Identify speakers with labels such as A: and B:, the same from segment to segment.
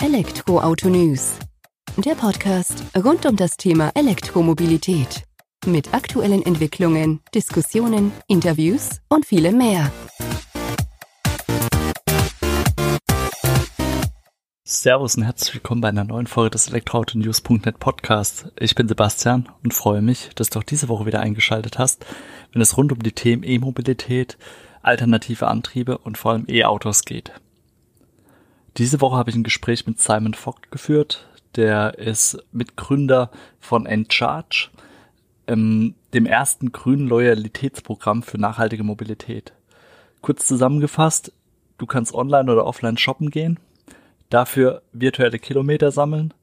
A: Elektroauto News. Der Podcast rund um das Thema Elektromobilität. Mit aktuellen Entwicklungen, Diskussionen, Interviews und vielem mehr.
B: Servus und herzlich willkommen bei einer neuen Folge des Elektroautonews.net Podcast. Ich bin Sebastian und freue mich, dass du auch diese Woche wieder eingeschaltet hast, wenn es rund um die Themen E-Mobilität, alternative Antriebe und vor allem E-Autos geht. Diese Woche habe ich ein Gespräch mit Simon Vogt geführt. Der ist Mitgründer von Encharge, ähm, dem ersten grünen Loyalitätsprogramm für nachhaltige Mobilität. Kurz zusammengefasst, du kannst online oder offline shoppen gehen dafür virtuelle Kilometer sammeln,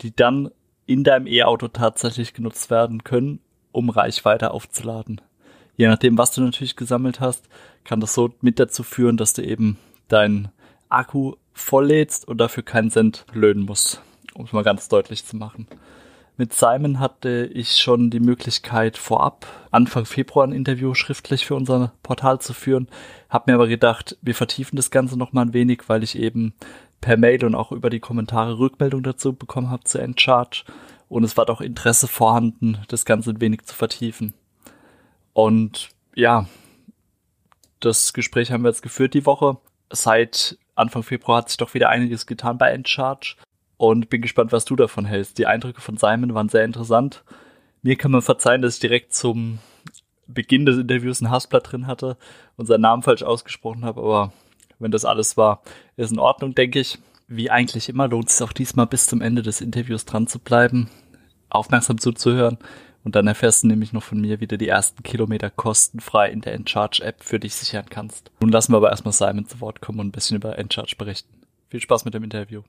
B: die dann in deinem E-Auto tatsächlich genutzt werden können, um Reichweite aufzuladen. Je nachdem, was du natürlich gesammelt hast, kann das so mit dazu führen, dass du eben deinen Akku volllädst und dafür keinen Cent löhnen musst, um es mal ganz deutlich zu machen. Mit Simon hatte ich schon die Möglichkeit vorab Anfang Februar ein Interview schriftlich für unser Portal zu führen, Hab mir aber gedacht, wir vertiefen das Ganze noch mal ein wenig, weil ich eben per Mail und auch über die Kommentare Rückmeldung dazu bekommen habe zu Endcharge. Und es war doch Interesse vorhanden, das Ganze ein wenig zu vertiefen. Und ja, das Gespräch haben wir jetzt geführt die Woche. Seit Anfang Februar hat sich doch wieder einiges getan bei Endcharge. Und bin gespannt, was du davon hältst. Die Eindrücke von Simon waren sehr interessant. Mir kann man verzeihen, dass ich direkt zum Beginn des Interviews ein Hassblatt drin hatte und seinen Namen falsch ausgesprochen habe, aber wenn das alles war, ist in Ordnung, denke ich. Wie eigentlich immer lohnt es auch diesmal bis zum Ende des Interviews dran zu bleiben, aufmerksam zuzuhören und dann erfährst du nämlich noch von mir, wie du die ersten Kilometer kostenfrei in der Encharge-App für dich sichern kannst. Nun lassen wir aber erstmal Simon zu Wort kommen und ein bisschen über Encharge berichten. Viel Spaß mit dem Interview.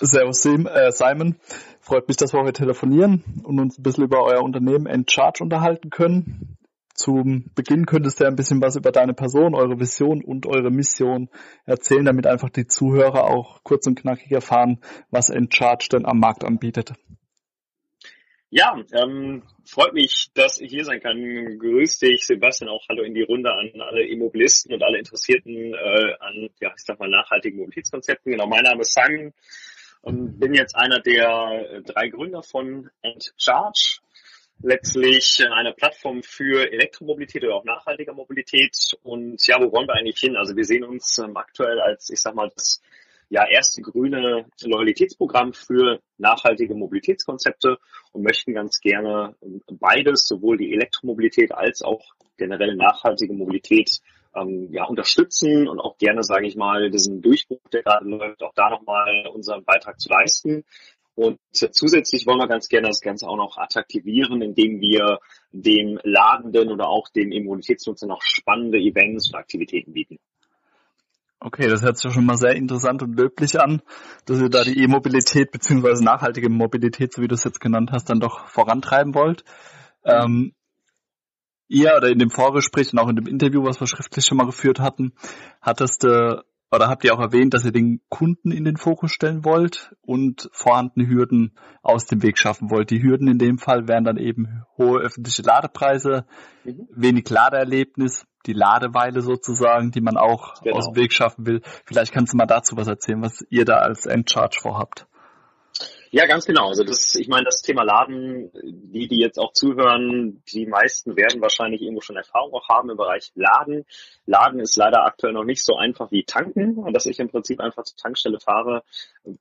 C: Servus äh, Simon, freut mich, dass wir heute telefonieren und uns ein bisschen über euer Unternehmen Encharge unterhalten können zum Beginn könntest du ein bisschen was über deine Person, eure Vision und eure Mission erzählen, damit einfach die Zuhörer auch kurz und knackig erfahren, was Encharge denn am Markt anbietet.
D: Ja, ähm, freut mich, dass ich hier sein kann. Grüß dich, Sebastian, auch hallo in die Runde an alle Immobilisten und alle Interessierten äh, an, ja, ich sag mal, nachhaltigen Mobilitätskonzepten. Genau, mein Name ist Simon und bin jetzt einer der drei Gründer von Encharge letztlich eine Plattform für Elektromobilität oder auch nachhaltiger Mobilität. Und ja, wo wollen wir eigentlich hin? Also wir sehen uns ähm, aktuell als, ich sag mal, das ja, erste grüne Loyalitätsprogramm für nachhaltige Mobilitätskonzepte und möchten ganz gerne ähm, beides, sowohl die Elektromobilität als auch generell nachhaltige Mobilität ähm, ja, unterstützen und auch gerne, sage ich mal, diesen Durchbruch, der gerade läuft, auch da nochmal unseren Beitrag zu leisten. Und zusätzlich wollen wir ganz gerne das Ganze auch noch attraktivieren, indem wir dem Ladenden oder auch dem Immunitätsnutzer noch spannende Events und Aktivitäten bieten.
C: Okay, das hört sich schon mal sehr interessant und löblich an, dass ihr da die E-Mobilität beziehungsweise nachhaltige Mobilität, so wie du es jetzt genannt hast, dann doch vorantreiben wollt. Ähm, ihr oder in dem Vorgespräch und auch in dem Interview, was wir schriftlich schon mal geführt hatten, hattest du oder habt ihr auch erwähnt, dass ihr den Kunden in den Fokus stellen wollt und vorhandene Hürden aus dem Weg schaffen wollt. Die Hürden in dem Fall wären dann eben hohe öffentliche Ladepreise, mhm. wenig Ladeerlebnis, die Ladeweile sozusagen, die man auch genau. aus dem Weg schaffen will. Vielleicht kannst du mal dazu was erzählen, was ihr da als Endcharge vorhabt.
D: Ja, ganz genau. Also das, ich meine, das Thema Laden, die, die jetzt auch zuhören, die meisten werden wahrscheinlich irgendwo schon Erfahrung auch haben im Bereich Laden. Laden ist leider aktuell noch nicht so einfach wie tanken, dass ich im Prinzip einfach zur Tankstelle fahre,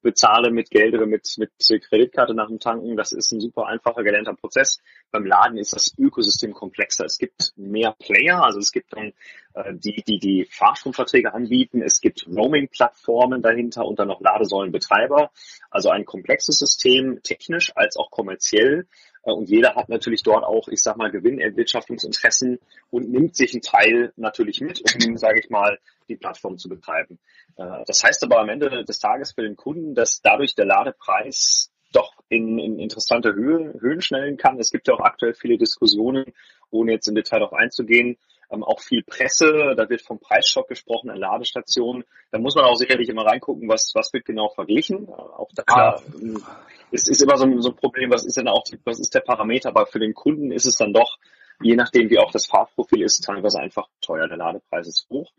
D: bezahle mit Geld oder mit, mit Kreditkarte nach dem Tanken. Das ist ein super einfacher gelernter Prozess. Beim Laden ist das Ökosystem komplexer. Es gibt mehr Player, also es gibt dann äh, die, die die Fahrstromverträge anbieten. Es gibt Roaming-Plattformen dahinter und dann noch Ladesäulenbetreiber. Also ein komplexes System, technisch als auch kommerziell. Äh, und jeder hat natürlich dort auch, ich sag mal, Gewinnerwirtschaftungsinteressen und nimmt sich einen Teil natürlich mit, um, sage ich mal, die Plattform zu betreiben. Äh, das heißt aber am Ende des Tages für den Kunden, dass dadurch der Ladepreis doch in, in interessante Höhe, Höhen schnellen kann. Es gibt ja auch aktuell viele Diskussionen, ohne jetzt im Detail darauf einzugehen, ähm, auch viel Presse, da wird vom Preisschock gesprochen an Ladestationen. Da muss man auch sicherlich immer reingucken, was, was wird genau verglichen. Äh, auch da ähm, ist, ist immer so ein, so ein Problem, was ist denn auch, die, was ist der Parameter, aber für den Kunden ist es dann doch, je nachdem wie auch das Fahrprofil ist, teilweise einfach teuer. Der Ladepreis ist hoch.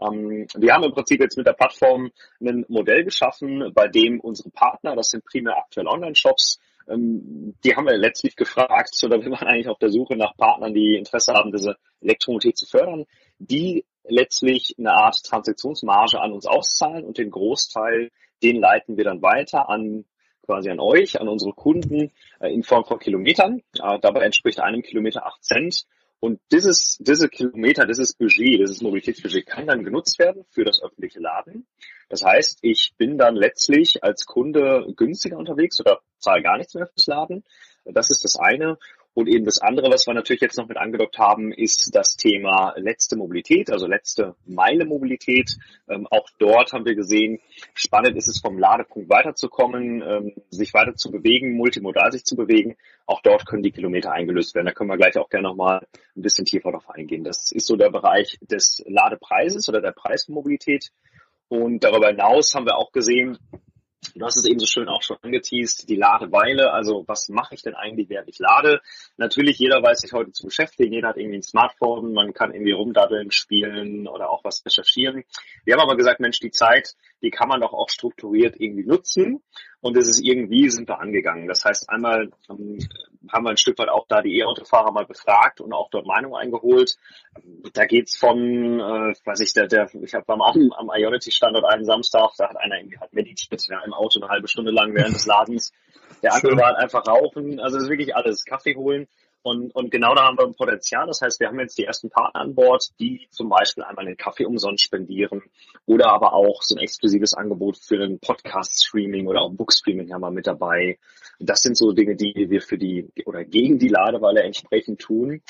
D: Ähm, wir haben im Prinzip jetzt mit der Plattform ein Modell geschaffen, bei dem unsere Partner, das sind primär aktuell Online-Shops, ähm, die haben wir letztlich gefragt, oder wir waren eigentlich auf der Suche nach Partnern, die Interesse haben, diese Elektromobilität zu fördern, die letztlich eine Art Transaktionsmarge an uns auszahlen und den Großteil, den leiten wir dann weiter an quasi an euch, an unsere Kunden äh, in Form von Kilometern. Dabei entspricht einem Kilometer acht Cent. Und dieses, diese Kilometer, dieses Budget, dieses Mobilitätsbudget kann dann genutzt werden für das öffentliche Laden. Das heißt, ich bin dann letztlich als Kunde günstiger unterwegs oder zahle gar nichts mehr fürs Laden. Das ist das eine. Und eben das andere, was wir natürlich jetzt noch mit angedockt haben, ist das Thema letzte Mobilität, also letzte Meile Mobilität. Ähm, auch dort haben wir gesehen, spannend ist es vom Ladepunkt weiterzukommen, ähm, sich weiter zu bewegen, multimodal sich zu bewegen. Auch dort können die Kilometer eingelöst werden. Da können wir gleich auch gerne nochmal ein bisschen tiefer drauf eingehen. Das ist so der Bereich des Ladepreises oder der Preismobilität. Und darüber hinaus haben wir auch gesehen, Du hast es eben so schön auch schon angeteased, die Ladeweile. Also was mache ich denn eigentlich, während ich lade? Natürlich, jeder weiß sich heute zu beschäftigen. Jeder hat irgendwie ein Smartphone. Man kann irgendwie rumdaddeln, spielen oder auch was recherchieren. Wir haben aber gesagt, Mensch, die Zeit, die kann man doch auch strukturiert irgendwie nutzen. Und es ist irgendwie, sind wir angegangen. Das heißt, einmal ähm, haben wir ein Stück weit auch da die E-Autofahrer mal befragt und auch dort Meinung eingeholt. Da geht's von, äh, weiß ich, der, der ich habe am, am Ionity-Standort einen Samstag, da hat einer irgendwie halt meditiert ja, im Auto eine halbe Stunde lang während des Ladens. Der andere war halt einfach rauchen. Also es ist wirklich alles. Kaffee holen. Und, und genau da haben wir ein Potenzial. Das heißt, wir haben jetzt die ersten Partner an Bord, die zum Beispiel einmal den Kaffee umsonst spendieren oder aber auch so ein exklusives Angebot für einen Podcast-Streaming oder auch Book-Streaming haben wir mit dabei. Das sind so Dinge, die wir für die oder gegen die Ladeweile entsprechend tun.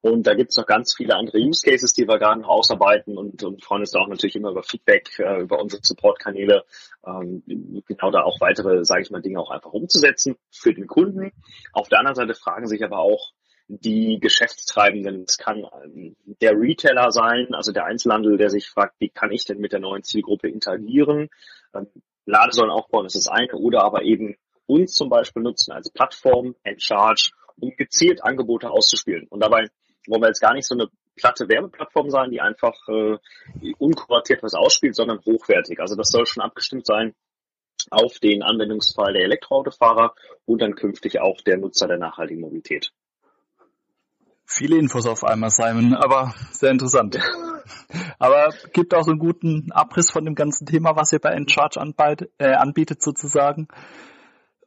D: Und da gibt es noch ganz viele andere Use Cases, die wir gerade noch ausarbeiten und, und freuen uns da auch natürlich immer über Feedback, äh, über unsere Support-Kanäle, ähm, genau da auch weitere, sage ich mal, Dinge auch einfach umzusetzen für den Kunden. Auf der anderen Seite fragen sich aber auch die Geschäftstreibenden. Es kann ähm, der Retailer sein, also der Einzelhandel, der sich fragt, wie kann ich denn mit der neuen Zielgruppe interagieren? Ähm, Ladesäulen aufbauen ist das eine oder aber eben uns zum Beispiel nutzen als Plattform, Encharge, um gezielt Angebote auszuspielen. Und dabei wollen wir jetzt gar nicht so eine platte Werbeplattform sein, die einfach äh, unkuratiert was ausspielt, sondern hochwertig. Also das soll schon abgestimmt sein auf den Anwendungsfall der Elektroautofahrer und dann künftig auch der Nutzer der nachhaltigen Mobilität.
B: Viele Infos auf einmal, Simon, aber sehr interessant. aber gibt auch so einen guten Abriss von dem ganzen Thema, was ihr bei Encharge anbietet, äh, anbietet sozusagen.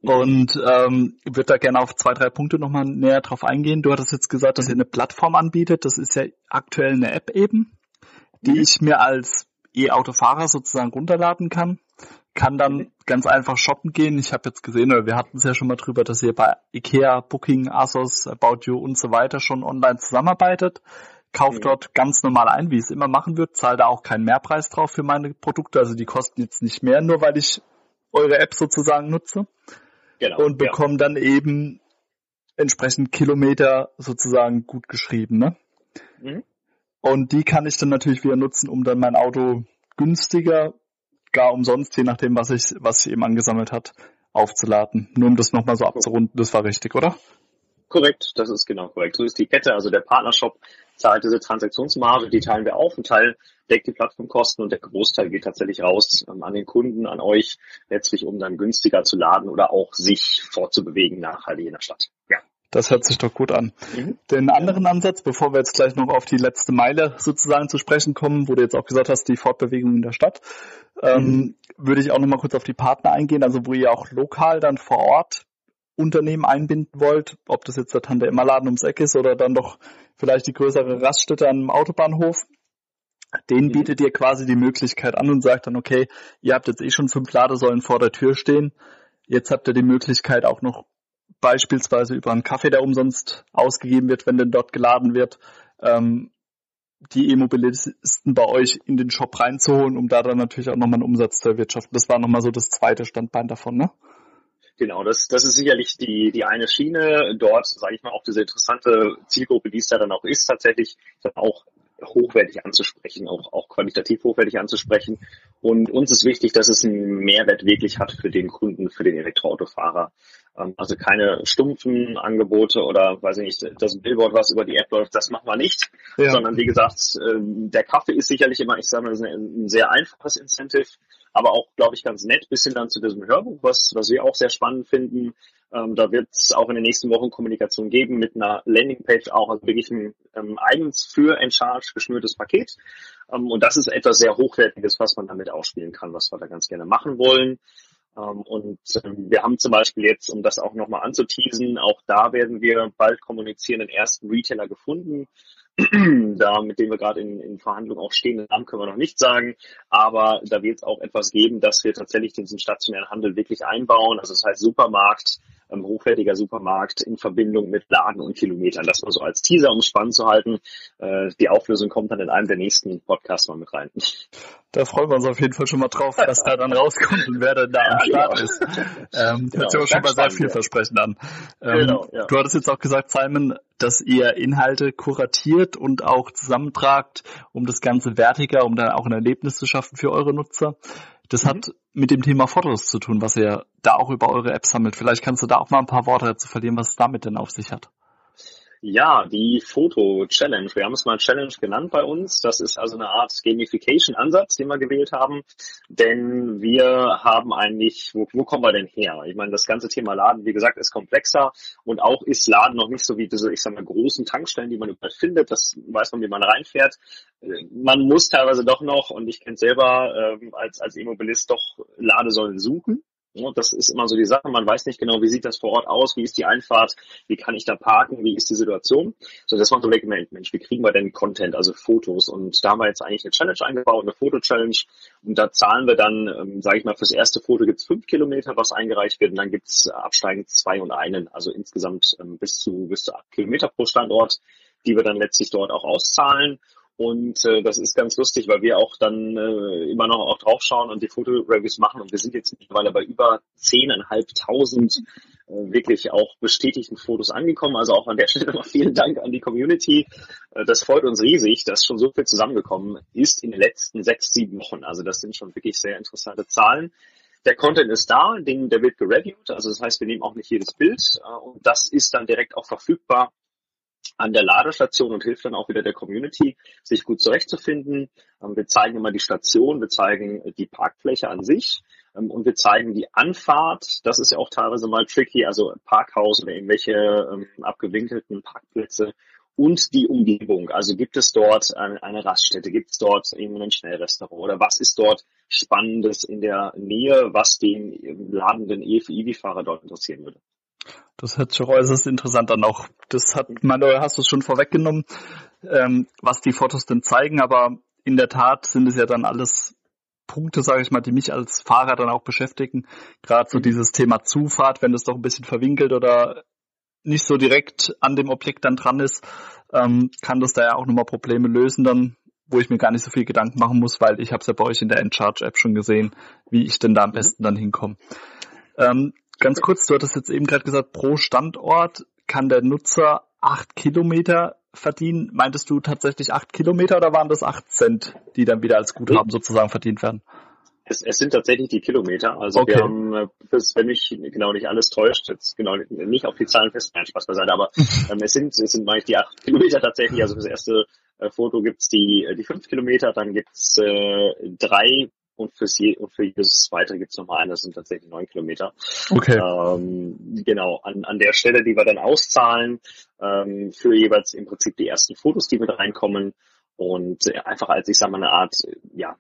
B: Und ähm, würde da gerne auf zwei, drei Punkte nochmal näher drauf eingehen. Du hattest jetzt gesagt, dass ihr eine Plattform anbietet. Das ist ja aktuell eine App eben, die mhm. ich mir als E-Autofahrer sozusagen runterladen kann. Kann dann mhm. Ganz einfach shoppen gehen. Ich habe jetzt gesehen, oder wir hatten es ja schon mal drüber, dass ihr bei Ikea, Booking, Asos, About You und so weiter schon online zusammenarbeitet. Kauft mhm. dort ganz normal ein, wie es immer machen wird, zahle da auch keinen Mehrpreis drauf für meine Produkte. Also die kosten jetzt nicht mehr, nur weil ich eure App sozusagen nutze. Genau, und bekommen ja. dann eben entsprechend Kilometer sozusagen gut geschrieben. Ne? Mhm. Und die kann ich dann natürlich wieder nutzen, um dann mein Auto günstiger, gar umsonst, je nachdem, was ich, was ich eben angesammelt hat, aufzuladen. Nur um das nochmal so abzurunden, das war richtig, oder?
D: Korrekt, das ist genau korrekt. So ist die Kette, also der Partnershop zahlt diese Transaktionsmarge, die teilen wir auf. Ein Teil deckt die Plattformkosten und der Großteil geht tatsächlich raus ähm, an den Kunden, an euch, letztlich um dann günstiger zu laden oder auch sich fortzubewegen nachhaltig in der Stadt. Ja.
B: Das hört sich doch gut an. Mhm. Den anderen Ansatz, bevor wir jetzt gleich noch auf die letzte Meile sozusagen zu sprechen kommen, wo du jetzt auch gesagt hast, die Fortbewegung in der Stadt, ähm, mhm. würde ich auch noch mal kurz auf die Partner eingehen, also wo ihr auch lokal dann vor Ort Unternehmen einbinden wollt, ob das jetzt der Tante Emma Laden ums Eck ist oder dann doch vielleicht die größere Raststätte am Autobahnhof, den mhm. bietet ihr quasi die Möglichkeit an und sagt dann, okay, ihr habt jetzt eh schon fünf Ladesäulen vor der Tür stehen, jetzt habt ihr die Möglichkeit auch noch beispielsweise über einen Kaffee, der umsonst ausgegeben wird, wenn denn dort geladen wird, ähm, die E-Mobilisten bei euch in den Shop reinzuholen, um da dann natürlich auch nochmal einen Umsatz zu erwirtschaften. Das war nochmal so das zweite Standbein davon, ne?
D: Genau, das, das ist sicherlich die, die eine Schiene. Dort, sage ich mal, auch diese interessante Zielgruppe, die es da dann auch ist, tatsächlich auch hochwertig anzusprechen, auch, auch qualitativ hochwertig anzusprechen. Und uns ist wichtig, dass es einen Mehrwert wirklich hat für den Kunden, für den Elektroautofahrer. Ähm, also keine stumpfen Angebote oder, weiß ich nicht, das Billboard, was über die App läuft, das machen wir nicht. Ja. Sondern wie gesagt, ähm, der Kaffee ist sicherlich immer, ich sage mal, ein sehr einfaches Incentive, aber auch, glaube ich, ganz nett, bis hin dann zu diesem Hörbuch, was, was wir auch sehr spannend finden. Ähm, da wird es auch in den nächsten Wochen Kommunikation geben mit einer Landingpage, auch also wirklich ein ähm, eigens für Encharge geschnürtes Paket. Ähm, und das ist etwas sehr Hochwertiges, was man damit ausspielen kann, was wir da ganz gerne machen wollen. Ähm, und ähm, wir haben zum Beispiel jetzt, um das auch nochmal anzuteasen, auch da werden wir bald kommunizieren, den ersten Retailer gefunden, da, mit dem wir gerade in, in Verhandlungen auch stehen, den Namen können wir noch nicht sagen, aber da wird es auch etwas geben, dass wir tatsächlich diesen stationären Handel wirklich einbauen. Also das heißt Supermarkt, ähm, hochwertiger Supermarkt in Verbindung mit Laden und Kilometern. Das mal so als Teaser, um spannend zu halten. Äh, die Auflösung kommt dann in einem der nächsten Podcasts mal mit rein.
B: Da freuen wir uns auf jeden Fall schon mal drauf, was da dann rauskommt und wer denn da am Start genau. ist. Ähm, genau, hört sich auch schon mal sehr vielversprechend ja. an. Ähm, genau, ja. Du hattest jetzt auch gesagt, Simon, dass ihr Inhalte kuratiert und auch zusammentragt, um das Ganze wertiger, um dann auch ein Erlebnis zu schaffen für eure Nutzer. Das mhm. hat mit dem Thema Fotos zu tun, was ihr da auch über eure App sammelt. Vielleicht kannst du da auch mal ein paar Worte dazu verlieren, was es damit denn auf sich hat.
D: Ja, die Foto-Challenge. Wir haben es mal Challenge genannt bei uns. Das ist also eine Art Gamification-Ansatz, den wir gewählt haben. Denn wir haben eigentlich, wo, wo kommen wir denn her? Ich meine, das ganze Thema Laden, wie gesagt, ist komplexer und auch ist Laden noch nicht so wie diese, ich sag mal, großen Tankstellen, die man überall findet. Das weiß man, wie man reinfährt. Man muss teilweise doch noch, und ich kenne selber ähm, als, als Immobilist doch Ladesäulen suchen. Ja, das ist immer so die Sache. Man weiß nicht genau, wie sieht das vor Ort aus, wie ist die Einfahrt, wie kann ich da parken, wie ist die Situation. So, das macht so Mensch, wie kriegen wir denn Content, also Fotos? Und da haben wir jetzt eigentlich eine Challenge eingebaut, eine Foto-Challenge. Und da zahlen wir dann, ähm, sage ich mal, fürs erste Foto gibt's fünf Kilometer, was eingereicht wird, und dann gibt's absteigend zwei und einen, also insgesamt ähm, bis zu bis zu acht Kilometer pro Standort, die wir dann letztlich dort auch auszahlen. Und äh, das ist ganz lustig, weil wir auch dann äh, immer noch auch draufschauen und die Fotoreviews machen. Und wir sind jetzt mittlerweile bei über zehneinhalbtausend äh, wirklich auch bestätigten Fotos angekommen. Also auch an der Stelle mal vielen Dank an die Community. Äh, das freut uns riesig, dass schon so viel zusammengekommen ist in den letzten sechs, sieben Wochen. Also das sind schon wirklich sehr interessante Zahlen. Der Content ist da, den, der wird gereviewt. Also das heißt, wir nehmen auch nicht jedes Bild. Äh, und das ist dann direkt auch verfügbar an der Ladestation und hilft dann auch wieder der Community, sich gut zurechtzufinden. Ähm, wir zeigen immer die Station, wir zeigen die Parkfläche an sich ähm, und wir zeigen die Anfahrt. Das ist ja auch teilweise mal tricky, also Parkhaus oder irgendwelche ähm, abgewinkelten Parkplätze und die Umgebung. Also gibt es dort eine, Raststätte, gibt es dort irgendwie ein Schnellrestaurant oder was ist dort Spannendes in der Nähe, was den ladenden EFI-Fahrer dort interessieren würde.
B: Das hört sich auch äußerst interessant an. Auch das hat, Manuel, hast du schon vorweggenommen, ähm, was die Fotos denn zeigen, aber in der Tat sind es ja dann alles Punkte, sage ich mal, die mich als Fahrer dann auch beschäftigen. Gerade so mhm. dieses Thema Zufahrt, wenn es doch ein bisschen verwinkelt oder nicht so direkt an dem Objekt dann dran ist, ähm, kann das da ja auch nochmal Probleme lösen dann, wo ich mir gar nicht so viel Gedanken machen muss, weil ich habe es ja bei euch in der Encharge-App schon gesehen, wie ich denn da am mhm. besten dann hinkomme. Ähm, Ganz kurz, du hattest jetzt eben gerade gesagt, pro Standort kann der Nutzer acht Kilometer verdienen. Meintest du tatsächlich acht Kilometer oder waren das acht Cent, die dann wieder als Guthaben sozusagen verdient werden?
D: Es, es sind tatsächlich die Kilometer. Also okay. wir haben, äh, wenn mich genau nicht alles täuscht, jetzt genau nicht auf die Zahlen fest, nein, Spaß beiseite, aber ähm, es sind, es sind meine ich die acht Kilometer tatsächlich. Also fürs erste äh, Foto gibt's die, äh, die fünf Kilometer, dann gibt's äh, drei und, fürs je, und für jedes zweite gibt es nochmal eine, das sind tatsächlich neun Kilometer.
B: Okay.
D: Ähm, genau, an, an der Stelle, die wir dann auszahlen, ähm, für jeweils im Prinzip die ersten Fotos, die mit reinkommen und äh, einfach als, ich sag mal, eine Art ja,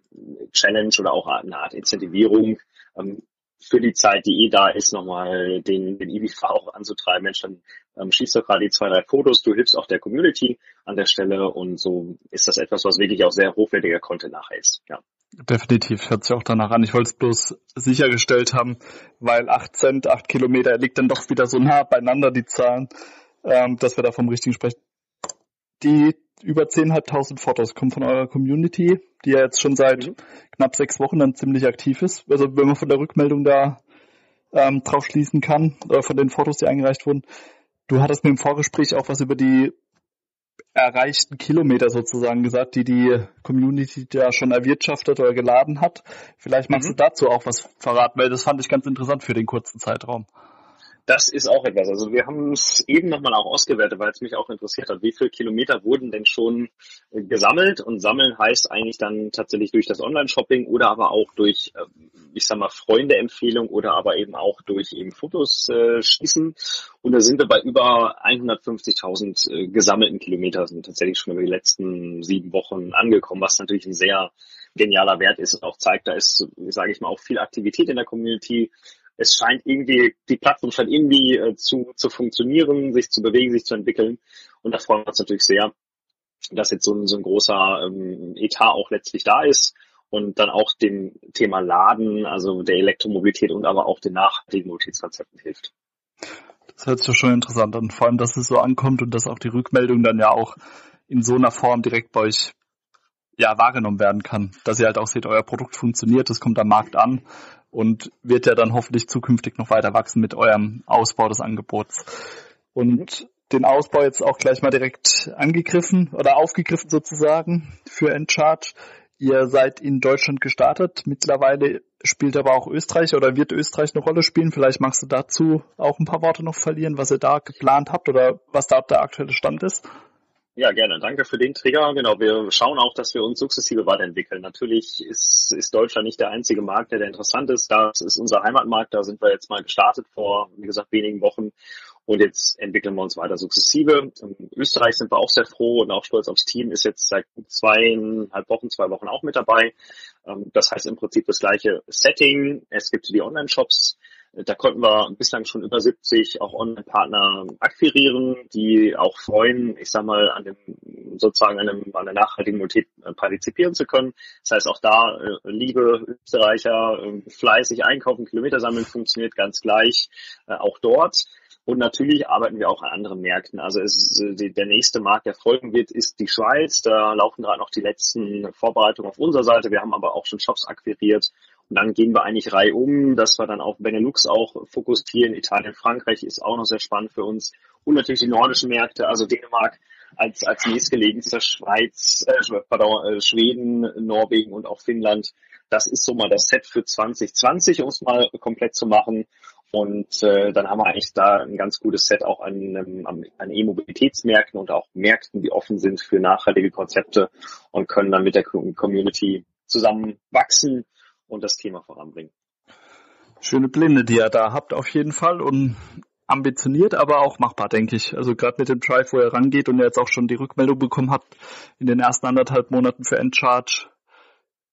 D: Challenge oder auch eine Art Incentivierung ähm, für die Zeit, die eh da ist, nochmal den, den EBV auch anzutreiben. Mensch, dann ähm, schießt doch gerade die zwei, drei Fotos, du hilfst auch der Community an der Stelle und so ist das etwas, was wirklich auch sehr hochwertiger Content nachher ist. Ja.
B: Definitiv, hört sich auch danach an. Ich wollte es bloß sichergestellt haben, weil 8 Cent, 8 Kilometer liegt dann doch wieder so nah beieinander, die Zahlen, ähm, dass wir da vom richtigen sprechen. Die über 10.500 Fotos kommen von eurer Community, die ja jetzt schon seit mhm. knapp sechs Wochen dann ziemlich aktiv ist. Also wenn man von der Rückmeldung da ähm, drauf schließen kann, oder von den Fotos, die eingereicht wurden. Du hattest mir im Vorgespräch auch was über die erreichten Kilometer sozusagen gesagt, die die Community da schon erwirtschaftet oder geladen hat. Vielleicht magst mhm. du dazu auch was verraten, weil das fand ich ganz interessant für den kurzen Zeitraum.
D: Das ist auch etwas. Also wir haben es eben nochmal auch ausgewertet, weil es mich auch interessiert hat. Wie viele Kilometer wurden denn schon äh, gesammelt? Und sammeln heißt eigentlich dann tatsächlich durch das Online-Shopping oder aber auch durch, äh, ich sag mal, Freunde-Empfehlung oder aber eben auch durch eben Fotos äh, schießen. Und da sind wir bei über 150.000 äh, gesammelten Kilometer, sind tatsächlich schon über die letzten sieben Wochen angekommen, was natürlich ein sehr genialer Wert ist und auch zeigt, da ist, sage ich mal, auch viel Aktivität in der Community es scheint irgendwie, die Plattform scheint irgendwie äh, zu, zu funktionieren, sich zu bewegen, sich zu entwickeln. Und da freuen wir uns natürlich sehr, dass jetzt so ein, so ein großer ähm, Etat auch letztlich da ist und dann auch dem Thema Laden, also der Elektromobilität und aber auch den nachhaltigen Mobilitätskonzepten hilft.
B: Das hört sich schon interessant an, vor allem, dass es so ankommt und dass auch die Rückmeldung dann ja auch in so einer Form direkt bei euch ja, wahrgenommen werden kann. Dass ihr halt auch seht, euer Produkt funktioniert, es kommt am Markt an und wird ja dann hoffentlich zukünftig noch weiter wachsen mit eurem Ausbau des Angebots. Und den Ausbau jetzt auch gleich mal direkt angegriffen oder aufgegriffen sozusagen für Encharge. Ihr seid in Deutschland gestartet. Mittlerweile spielt aber auch Österreich oder wird Österreich eine Rolle spielen. Vielleicht magst du dazu auch ein paar Worte noch verlieren, was ihr da geplant habt oder was da der aktuelle Stand ist.
D: Ja, gerne. Danke für den Trigger. Genau, wir schauen auch, dass wir uns sukzessive weiterentwickeln. Natürlich ist, ist Deutschland nicht der einzige Markt, der, der interessant ist. Das ist unser Heimatmarkt. Da sind wir jetzt mal gestartet vor, wie gesagt, wenigen Wochen. Und jetzt entwickeln wir uns weiter sukzessive. In Österreich sind wir auch sehr froh und auch stolz aufs Team. Ist jetzt seit zweieinhalb Wochen, zwei Wochen auch mit dabei. Ähm, das heißt im Prinzip das gleiche Setting. Es gibt die Online-Shops. Da konnten wir bislang schon über 70 auch Online-Partner akquirieren, die auch freuen, ich sag mal, an dem, sozusagen an, dem, an der nachhaltigen Mobilität äh, partizipieren zu können. Das heißt, auch da, äh, liebe Österreicher, äh, fleißig einkaufen, Kilometer sammeln funktioniert ganz gleich, auch dort. Und natürlich arbeiten wir auch an anderen Märkten. Also es, der nächste Markt, der folgen wird, ist die Schweiz. Da laufen gerade noch die letzten Vorbereitungen auf unserer Seite. Wir haben aber auch schon Shops akquiriert und dann gehen wir eigentlich reihum, dass wir dann auf Benelux auch fokussieren. Italien, Frankreich ist auch noch sehr spannend für uns. Und natürlich die nordischen Märkte, also Dänemark als, als nächstgelegenster Schweiz, äh, pardon, äh, Schweden, Norwegen und auch Finnland. Das ist so mal das Set für 2020, um es mal komplett zu machen. Und äh, dann haben wir eigentlich da ein ganz gutes Set auch an, an E-Mobilitätsmärkten und auch Märkten, die offen sind für nachhaltige Konzepte und können dann mit der Community zusammen wachsen und das Thema voranbringen.
B: Schöne Blinde, die ihr da habt auf jeden Fall und ambitioniert, aber auch machbar, denke ich. Also gerade mit dem Drive, wo er rangeht und er jetzt auch schon die Rückmeldung bekommen hat in den ersten anderthalb Monaten für Endcharge,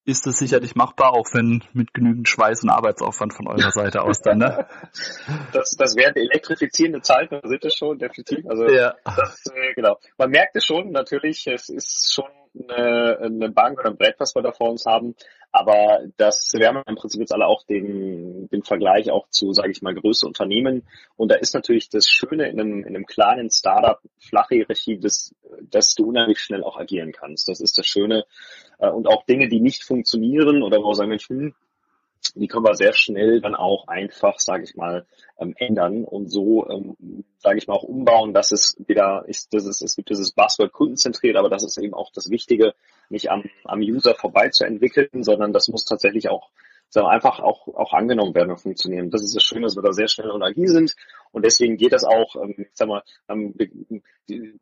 B: ist es sicherlich machbar, auch wenn mit genügend Schweiß und Arbeitsaufwand von eurer Seite aus dann, ne?
D: Das, das wären elektrifizierende Zeiten, sind es schon, definitiv. Also ja. das, äh, genau. Man merkt es schon, natürlich, es ist schon eine, eine Bank oder ein Brett, was wir da vor uns haben. Aber das, wir haben im Prinzip jetzt alle auch den, den Vergleich auch zu, sage ich mal, größeren Unternehmen. Und da ist natürlich das Schöne in einem, in einem kleinen Startup, flache Hierarchie, dass, dass du unheimlich schnell auch agieren kannst. Das ist das Schöne. Äh, und auch Dinge, die nicht funktionieren oder wo wir sagen, hm, die können wir sehr schnell dann auch einfach, sage ich mal, ähm, ändern und so, ähm, sage ich mal, auch umbauen, dass es wieder ist, dass es, es gibt dieses Buzzword kundenzentriert, aber das ist eben auch das Wichtige, nicht am, am User vorbei zu entwickeln, sondern das muss tatsächlich auch sondern einfach auch, auch angenommen werden und funktionieren. Das ist das Schöne, dass wir da sehr schnell und agil sind und deswegen geht das auch, ähm, ich sag mal, ähm, die,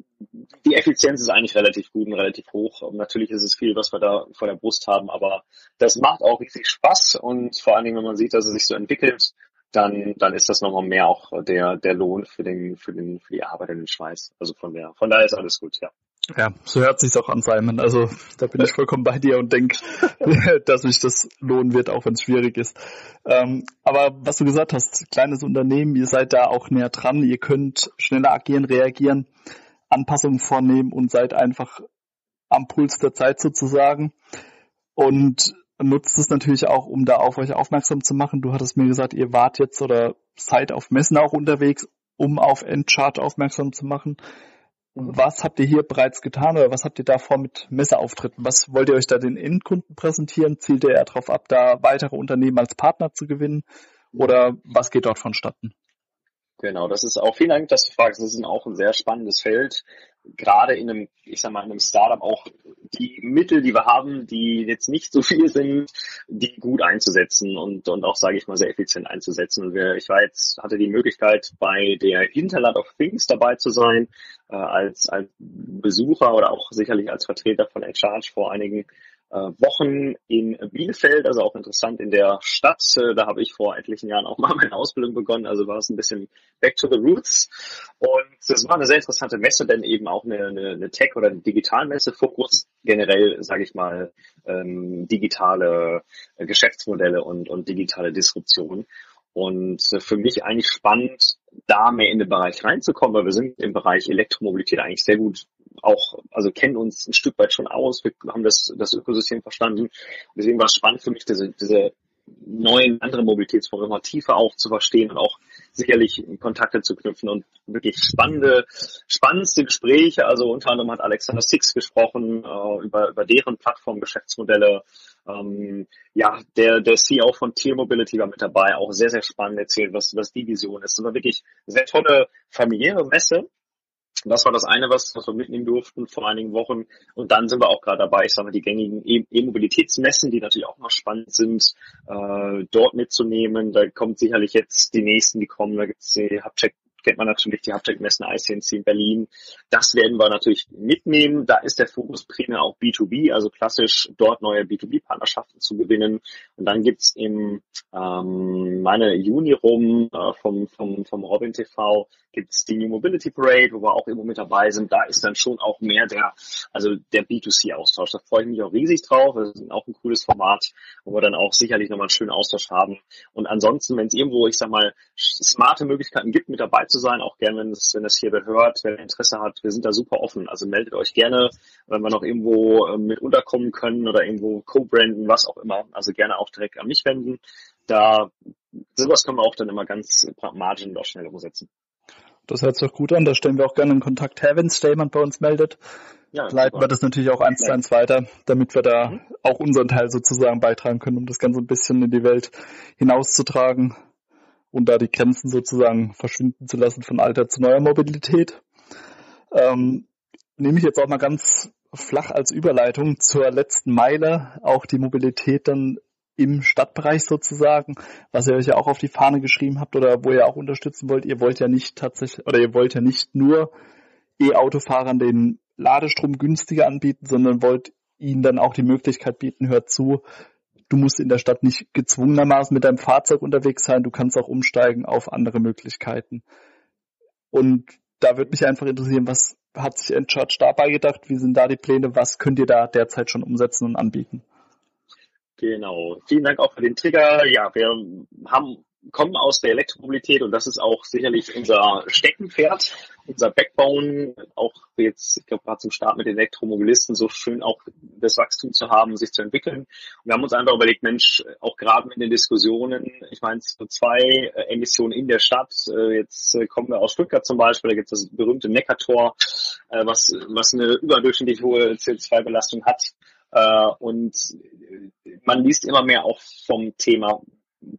D: die Effizienz ist eigentlich relativ gut und relativ hoch. Und natürlich ist es viel, was wir da vor der Brust haben, aber das macht auch richtig Spaß und vor allen Dingen, wenn man sieht, dass es sich so entwickelt, dann, dann ist das nochmal mehr auch der, der Lohn für den, für den, für die Arbeit in den Schweiß. Also von der, von daher ist alles gut, ja.
B: Ja, so hört sich's auch an, Simon. Also da bin ich vollkommen bei dir und denke, dass sich das lohnen wird, auch wenn es schwierig ist. Ähm, aber was du gesagt hast, kleines Unternehmen, ihr seid da auch näher dran, ihr könnt schneller agieren, reagieren, Anpassungen vornehmen und seid einfach am Puls der Zeit sozusagen. Und nutzt es natürlich auch, um da auf euch aufmerksam zu machen. Du hattest mir gesagt, ihr wart jetzt oder seid auf Messen auch unterwegs, um auf Endchart aufmerksam zu machen. Was habt ihr hier bereits getan oder was habt ihr da vor mit Messeauftritten? Was wollt ihr euch da den Endkunden präsentieren? Zielt ihr eher darauf ab, da weitere Unternehmen als Partner zu gewinnen? Oder was geht dort vonstatten?
D: Genau, das ist auch, vielen Dank, dass du fragst. Das ist auch ein sehr spannendes Feld. Gerade in einem, ich sag mal, in einem Startup auch die Mittel, die wir haben, die jetzt nicht so viel sind, die gut einzusetzen und, und auch, sage ich mal, sehr effizient einzusetzen. Und wir, ich war jetzt, hatte die Möglichkeit, bei der Internet of Things dabei zu sein, äh, als, als Besucher oder auch sicherlich als Vertreter von Exchange vor einigen Wochen in Bielefeld, also auch interessant in der Stadt. Äh, da habe ich vor etlichen Jahren auch mal meine Ausbildung begonnen, also war es ein bisschen back to the roots. Und das war eine sehr interessante Messe, denn eben auch eine, eine, eine Tech- oder eine Digitalmesse, Fokus generell, sage ich mal, ähm, digitale Geschäftsmodelle und, und digitale Disruption. Und für mich eigentlich spannend, da mehr in den Bereich reinzukommen, weil wir sind im Bereich Elektromobilität eigentlich sehr gut auch, also kennen uns ein Stück weit schon aus, wir haben das, das Ökosystem verstanden. Deswegen war es spannend für mich, diese, diese neuen andere Mobilitätsformen immer tiefer auch zu verstehen und auch sicherlich Kontakte zu knüpfen und wirklich spannende, spannendste Gespräche. Also unter anderem hat Alexander Six gesprochen äh, über, über deren Plattform-Geschäftsmodelle. Ähm, ja, der, der CEO von Tier Mobility war mit dabei, auch sehr, sehr spannend erzählt, was, was die Vision ist. Es war wirklich sehr tolle familiäre Messe. Das war das eine, was, was wir mitnehmen durften vor einigen Wochen. Und dann sind wir auch gerade dabei, ich sage mal, die gängigen e- E-Mobilitätsmessen, die natürlich auch noch spannend sind, äh, dort mitzunehmen. Da kommt sicherlich jetzt die nächsten, die kommen. Da gibt es die Hubcheck kennt man natürlich die Hubtech-Messen ICNC in Berlin. Das werden wir natürlich mitnehmen. Da ist der Fokus primär auch B2B, also klassisch dort neue B2B-Partnerschaften zu gewinnen. Und dann gibt's im ähm, meine Juni rum äh, vom, vom, vom Robin TV gibt's die New Mobility Parade, wo wir auch immer mit dabei sind. Da ist dann schon auch mehr der, also der B2C-Austausch. Da freue ich mich auch riesig drauf. Das ist auch ein cooles Format, wo wir dann auch sicherlich nochmal einen schönen Austausch haben. Und ansonsten, wenn es irgendwo, ich sag mal, smarte Möglichkeiten gibt, mit dabei zu sein, auch gerne, wenn es, wenn es hier hört, wer Interesse hat, wir sind da super offen. Also meldet euch gerne, wenn wir noch irgendwo äh, mit unterkommen können oder irgendwo co-branden, was auch immer. Also gerne auch direkt an mich wenden. Da sowas können wir auch dann immer ganz pragmatisch und auch schnell umsetzen.
B: Das hört sich doch gut an. Da stellen wir auch gerne in Kontakt her, wenn jemand bei uns meldet. Ja, Leiten super. wir das natürlich auch eins zu eins weiter, damit wir da mhm. auch unseren Teil sozusagen beitragen können, um das Ganze ein bisschen in die Welt hinauszutragen und da die Grenzen sozusagen verschwinden zu lassen von alter zu neuer Mobilität. Ähm, nehme ich jetzt auch mal ganz flach als Überleitung zur letzten Meile, auch die Mobilität dann im Stadtbereich sozusagen, was ihr euch ja auch auf die Fahne geschrieben habt oder wo ihr auch unterstützen wollt. Ihr wollt ja nicht tatsächlich oder ihr wollt ja nicht nur E-Autofahrern den Ladestrom günstiger anbieten, sondern wollt ihnen dann auch die Möglichkeit bieten, hört zu, du musst in der Stadt nicht gezwungenermaßen mit deinem Fahrzeug unterwegs sein, du kannst auch umsteigen auf andere Möglichkeiten. Und da würde mich einfach interessieren, was hat sich Encharge dabei gedacht, wie sind da die Pläne, was könnt ihr da derzeit schon umsetzen und anbieten?
D: Genau. Vielen Dank auch für den Trigger. Ja, wir haben kommen aus der Elektromobilität und das ist auch sicherlich unser Steckenpferd, unser Backbone, auch jetzt, ich glaube, gerade zum Start mit den Elektromobilisten so schön auch das Wachstum zu haben, sich zu entwickeln. Und wir haben uns einfach überlegt, Mensch, auch gerade mit den Diskussionen, ich meine, so zwei äh, Emissionen in der Stadt, äh, jetzt äh, kommen wir aus Stuttgart zum Beispiel, da gibt es das berühmte Neckartor, was, was eine überdurchschnittlich hohe CO2-Belastung hat. Äh, und man liest immer mehr auch vom Thema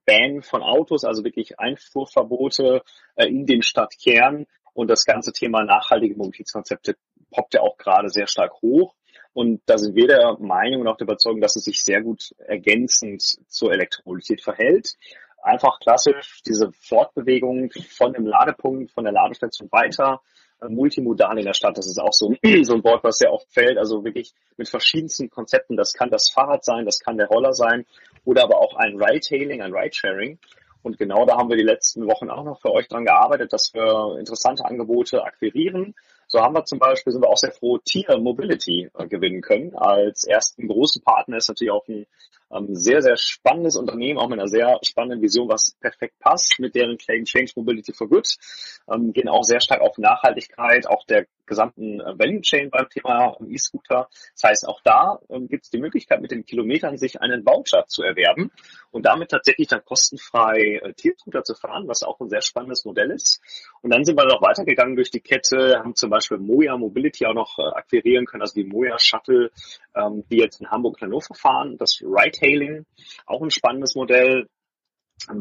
D: Ban von Autos, also wirklich Einfuhrverbote äh, in den Stadtkern. Und das ganze Thema nachhaltige Mobilitätskonzepte poppt ja auch gerade sehr stark hoch. Und da sind wir der Meinung und auch der Überzeugung, dass es sich sehr gut ergänzend zur Elektromobilität verhält. Einfach klassisch diese Fortbewegung von dem Ladepunkt, von der Ladestation weiter multimodal in der Stadt. Das ist auch so, so ein Wort, was sehr oft fällt. Also wirklich mit verschiedensten Konzepten. Das kann das Fahrrad sein, das kann der Roller sein oder aber auch ein Ride-Hailing, ein Ride-Sharing. Und genau da haben wir die letzten Wochen auch noch für euch dran gearbeitet, dass wir interessante Angebote akquirieren. So haben wir zum Beispiel, sind wir auch sehr froh, Tier Mobility äh, gewinnen können. Als ersten großen Partner ist natürlich auch ein ähm, sehr, sehr spannendes Unternehmen, auch mit einer sehr spannenden Vision, was perfekt passt mit deren Claim Change Mobility for Good. Ähm, gehen auch sehr stark auf Nachhaltigkeit, auch der gesamten äh, Value Chain beim Thema E-Scooter. Das heißt, auch da ähm, gibt es die Möglichkeit, mit den Kilometern sich einen Voucher zu erwerben und damit tatsächlich dann kostenfrei äh, Tierscooter zu fahren, was auch ein sehr spannendes Modell ist. Und dann sind wir noch weitergegangen durch die Kette, haben zum Beispiel Moja Mobility auch noch äh, akquirieren können, also die Moja Shuttle, ähm, die jetzt in Hamburg-Hannover fahren, das Ride-Hailing, auch ein spannendes Modell.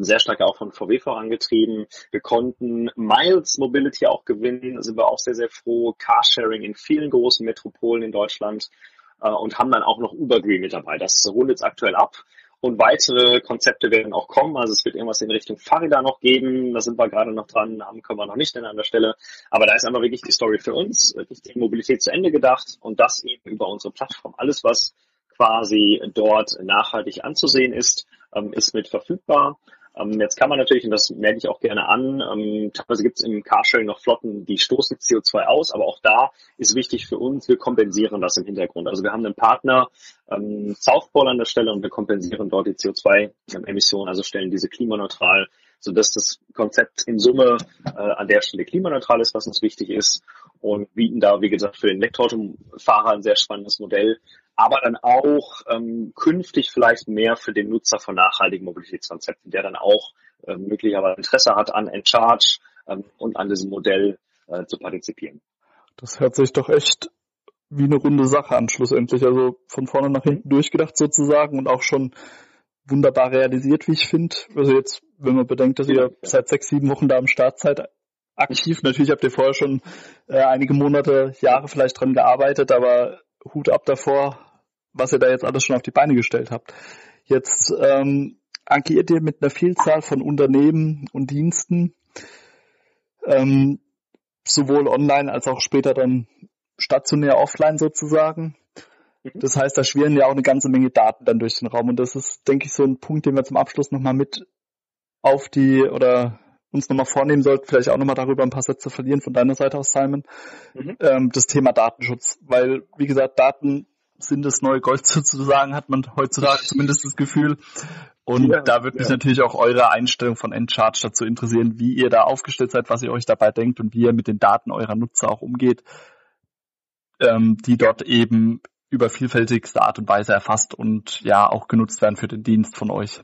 D: sehr stark auch von VW vorangetrieben. Wir konnten Miles Mobility auch gewinnen, sind wir auch sehr, sehr froh. Carsharing in vielen großen Metropolen in Deutschland äh, und haben dann auch noch Ubergreen mit dabei. Das rundet jetzt aktuell ab. Und weitere Konzepte werden auch kommen. Also es wird irgendwas in Richtung Fahrräder noch geben. Da sind wir gerade noch dran. Haben können wir noch nicht an der Stelle. Aber da ist einfach wirklich die Story für uns, wirklich die Mobilität zu Ende gedacht und das eben über unsere Plattform. Alles, was quasi dort nachhaltig anzusehen ist, ähm, ist mit verfügbar. Ähm, jetzt kann man natürlich, und das merke ich auch gerne an, ähm, teilweise gibt es im Carsharing noch Flotten, die stoßen CO2 aus, aber auch da ist wichtig für uns, wir kompensieren das im Hintergrund. Also wir haben einen Partner, Southpole an der Stelle und wir kompensieren dort die CO2-Emissionen, also stellen diese klimaneutral, sodass das Konzept in Summe äh, an der Stelle klimaneutral ist, was uns wichtig ist und bieten da, wie gesagt, für den Elektroautofahrer ein sehr spannendes Modell, aber dann auch ähm, künftig vielleicht mehr für den Nutzer von nachhaltigen Mobilitätskonzepten, der dann auch äh, möglicherweise Interesse hat an Encharge ähm, und an diesem Modell äh, zu partizipieren.
B: Das hört sich doch echt wie eine runde Sache an, schlussendlich. Also von vorne nach hinten durchgedacht sozusagen und auch schon wunderbar realisiert, wie ich finde. Also jetzt, wenn man bedenkt, dass ihr seit sechs, sieben Wochen da am Start seid, aktiv. Natürlich habt ihr vorher schon äh, einige Monate, Jahre vielleicht dran gearbeitet, aber Hut ab davor, was ihr da jetzt alles schon auf die Beine gestellt habt. Jetzt ähm, agiert ihr mit einer Vielzahl von Unternehmen und Diensten, ähm, sowohl online als auch später dann stationär offline sozusagen. Mhm. Das heißt, da schwirren ja auch eine ganze Menge Daten dann durch den Raum und das ist, denke ich, so ein Punkt, den wir zum Abschluss nochmal mit auf die oder uns nochmal vornehmen sollten, vielleicht auch nochmal darüber ein paar Sätze verlieren von deiner Seite aus, Simon, mhm. ähm, das Thema Datenschutz. Weil, wie gesagt, Daten sind das neue Gold sozusagen, hat man heutzutage zumindest das Gefühl. Und ja, da würde mich ja. natürlich auch eure Einstellung von Encharge dazu interessieren, wie ihr da aufgestellt seid, was ihr euch dabei denkt und wie ihr mit den Daten eurer Nutzer auch umgeht, ähm, die dort eben über vielfältigste Art und Weise erfasst und ja auch genutzt werden für den Dienst von euch.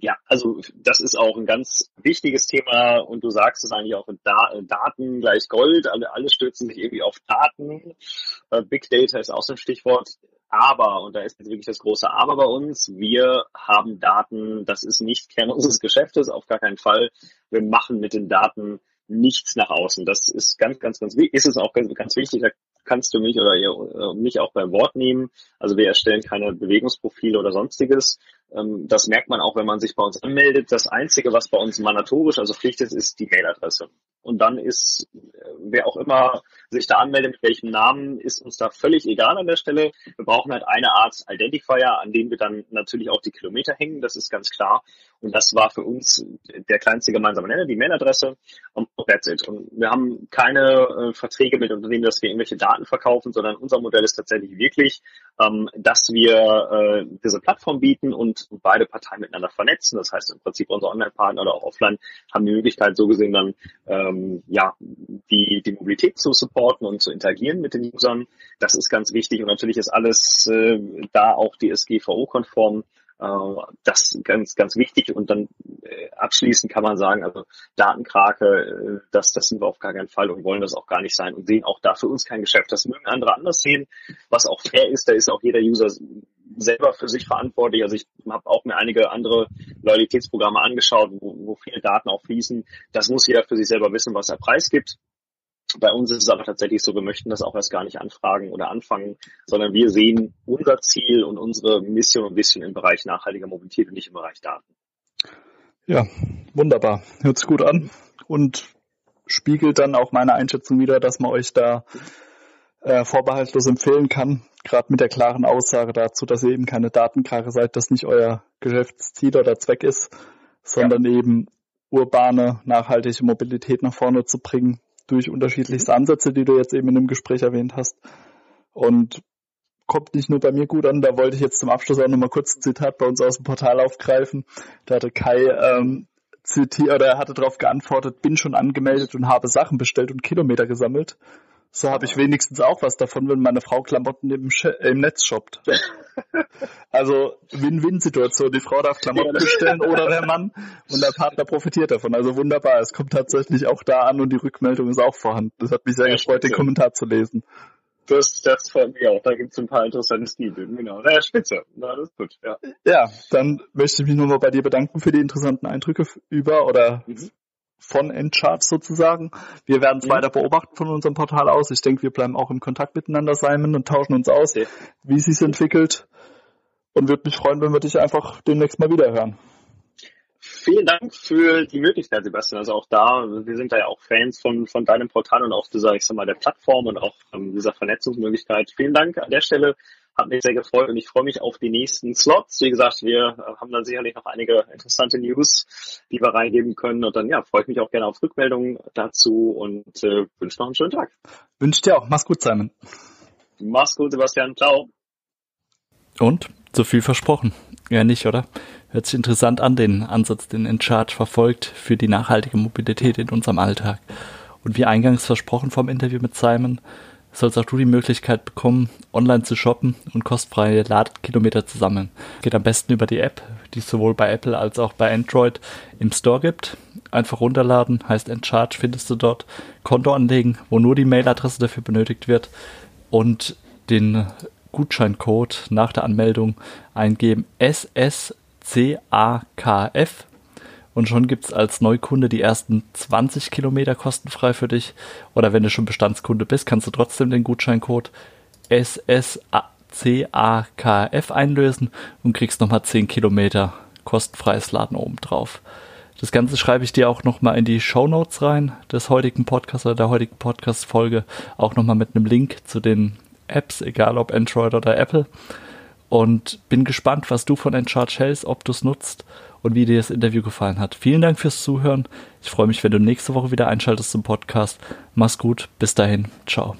D: Ja, also das ist auch ein ganz wichtiges Thema und du sagst es eigentlich auch, da Daten gleich Gold, alle, alle stürzen sich irgendwie auf Daten. Äh, Big Data ist auch so ein Stichwort. Aber, und da ist jetzt wirklich das große Aber bei uns, wir haben Daten, das ist nicht Kern unseres Geschäftes, auf gar keinen Fall. Wir machen mit den Daten nichts nach außen. Das ist ganz, ganz, ganz wichtig. Ist es auch ganz, ganz wichtig. Da kannst du mich oder ihr, äh, mich auch beim Wort nehmen. Also wir erstellen keine Bewegungsprofile oder sonstiges. Ähm, das merkt man auch, wenn man sich bei uns anmeldet. Das Einzige, was bei uns mandatorisch, also Pflicht ist, ist die Mailadresse. Und dann ist, äh, wer auch immer sich da anmeldet, mit welchem Namen, ist uns da völlig egal an der Stelle. Wir brauchen halt eine Art Identifier, an dem wir dann natürlich auch die Kilometer hängen, das ist ganz klar. Und das war für uns der kleinste gemeinsame Nenner, die Mailadresse. Und that's it. Und wir haben keine äh, Verträge mit Unternehmen, dass wir irgendwelche Daten verkaufen, sondern unser Modell ist tatsächlich wirklich, ähm, dass wir äh, diese Plattform bieten und beide Parteien miteinander vernetzen. Das heißt im Prinzip unsere Online-Partner oder auch offline haben die Möglichkeit, so gesehen dann ähm, ja die, die Mobilität zu supporten und zu interagieren mit den Usern. Das ist ganz wichtig und natürlich ist alles äh, da auch DSGVO-konform. Äh, das ganz, ganz wichtig. Und dann äh, abschließend kann man sagen, also Datenkrake, äh, das, das sind wir auf gar keinen Fall und wollen das auch gar nicht sein und sehen auch da für uns kein Geschäft. Das mögen andere anders sehen, was auch fair ist. Da ist auch jeder User selber für sich verantwortlich. Also ich habe auch mir einige andere Loyalitätsprogramme angeschaut, wo, wo viele Daten auch fließen. Das muss jeder für sich selber wissen, was er preisgibt. Bei uns ist es aber tatsächlich so, wir möchten das auch erst gar nicht anfragen oder anfangen, sondern wir sehen unser Ziel und unsere Mission ein bisschen im Bereich nachhaltiger Mobilität und nicht im Bereich Daten.
B: Ja, wunderbar. Hört sich gut an und spiegelt dann auch meine Einschätzung wieder, dass man euch da äh, vorbehaltlos empfehlen kann, gerade mit der klaren Aussage dazu, dass ihr eben keine Datenkrake seid, das nicht euer Geschäftsziel oder Zweck ist, sondern ja. eben urbane, nachhaltige Mobilität nach vorne zu bringen durch unterschiedlichste Ansätze, die du jetzt eben in dem Gespräch erwähnt hast. Und kommt nicht nur bei mir gut an, da wollte ich jetzt zum Abschluss auch nochmal kurz ein Zitat bei uns aus dem Portal aufgreifen. Da hatte Kai ähm, zitiert oder er hatte darauf geantwortet, bin schon angemeldet und habe Sachen bestellt und Kilometer gesammelt. So habe ich wenigstens auch was davon, wenn meine Frau Klamotten im, im Netz shoppt. Also Win-Win-Situation. Die Frau darf Klamotten bestellen oder der Mann und der Partner profitiert davon. Also wunderbar. Es kommt tatsächlich auch da an und die Rückmeldung ist auch vorhanden. Das hat mich sehr gefreut, den Kommentar zu lesen.
D: Das, das freut mich auch. Da gibt es ein paar interessante Stilbilder. Genau. Naja, spitze. Na, das ist gut. Ja.
E: ja, dann möchte ich mich nochmal bei dir bedanken für die interessanten Eindrücke über oder mhm. Von Endcharts sozusagen. Wir werden es mhm. weiter beobachten von unserem Portal aus. Ich denke, wir bleiben auch im Kontakt miteinander, Simon, und tauschen uns aus, okay. wie es sich entwickelt. Und würde mich freuen, wenn wir dich einfach demnächst mal wieder hören
D: vielen Dank für die Möglichkeit, Sebastian. Also auch da, wir sind da ja auch Fans von, von deinem Portal und auch dieser, ich sag mal, der Plattform und auch ähm, dieser Vernetzungsmöglichkeit. Vielen Dank an der Stelle. Hat mich sehr gefreut und ich freue mich auf die nächsten Slots. Wie gesagt, wir äh, haben dann sicherlich noch einige interessante News, die wir reingeben können. Und dann ja, freue ich mich auch gerne auf Rückmeldungen dazu und äh, wünsche noch einen schönen Tag.
E: Wünsche dir auch. Mach's gut, Simon.
D: Mach's gut, Sebastian. Ciao.
B: Und? Zu viel versprochen. Ja, nicht, oder? Hört sich interessant an, den Ansatz, den Encharge verfolgt für die nachhaltige Mobilität in unserem Alltag. Und wie eingangs versprochen vom Interview mit Simon, sollst auch du die Möglichkeit bekommen, online zu shoppen und kostenfreie Ladekilometer zu sammeln. Geht am besten über die App, die es sowohl bei Apple als auch bei Android im Store gibt. Einfach runterladen, heißt Encharge, findest du dort. Konto anlegen, wo nur die Mailadresse dafür benötigt wird und den Gutscheincode nach der Anmeldung eingeben SSCAKF und schon gibt es als Neukunde die ersten 20 Kilometer kostenfrei für dich. Oder wenn du schon Bestandskunde bist, kannst du trotzdem den Gutscheincode SSCAKF einlösen und kriegst nochmal 10 Kilometer kostenfreies Laden oben drauf. Das Ganze schreibe ich dir auch nochmal in die Show Notes rein des heutigen Podcasts oder der heutigen Podcast-Folge. Auch nochmal mit einem Link zu den Apps, egal ob Android oder Apple. Und bin gespannt, was du von Encharge hältst, ob du es nutzt und wie dir das Interview gefallen hat. Vielen Dank fürs Zuhören. Ich freue mich, wenn du nächste Woche wieder einschaltest zum Podcast. Mach's gut. Bis dahin. Ciao.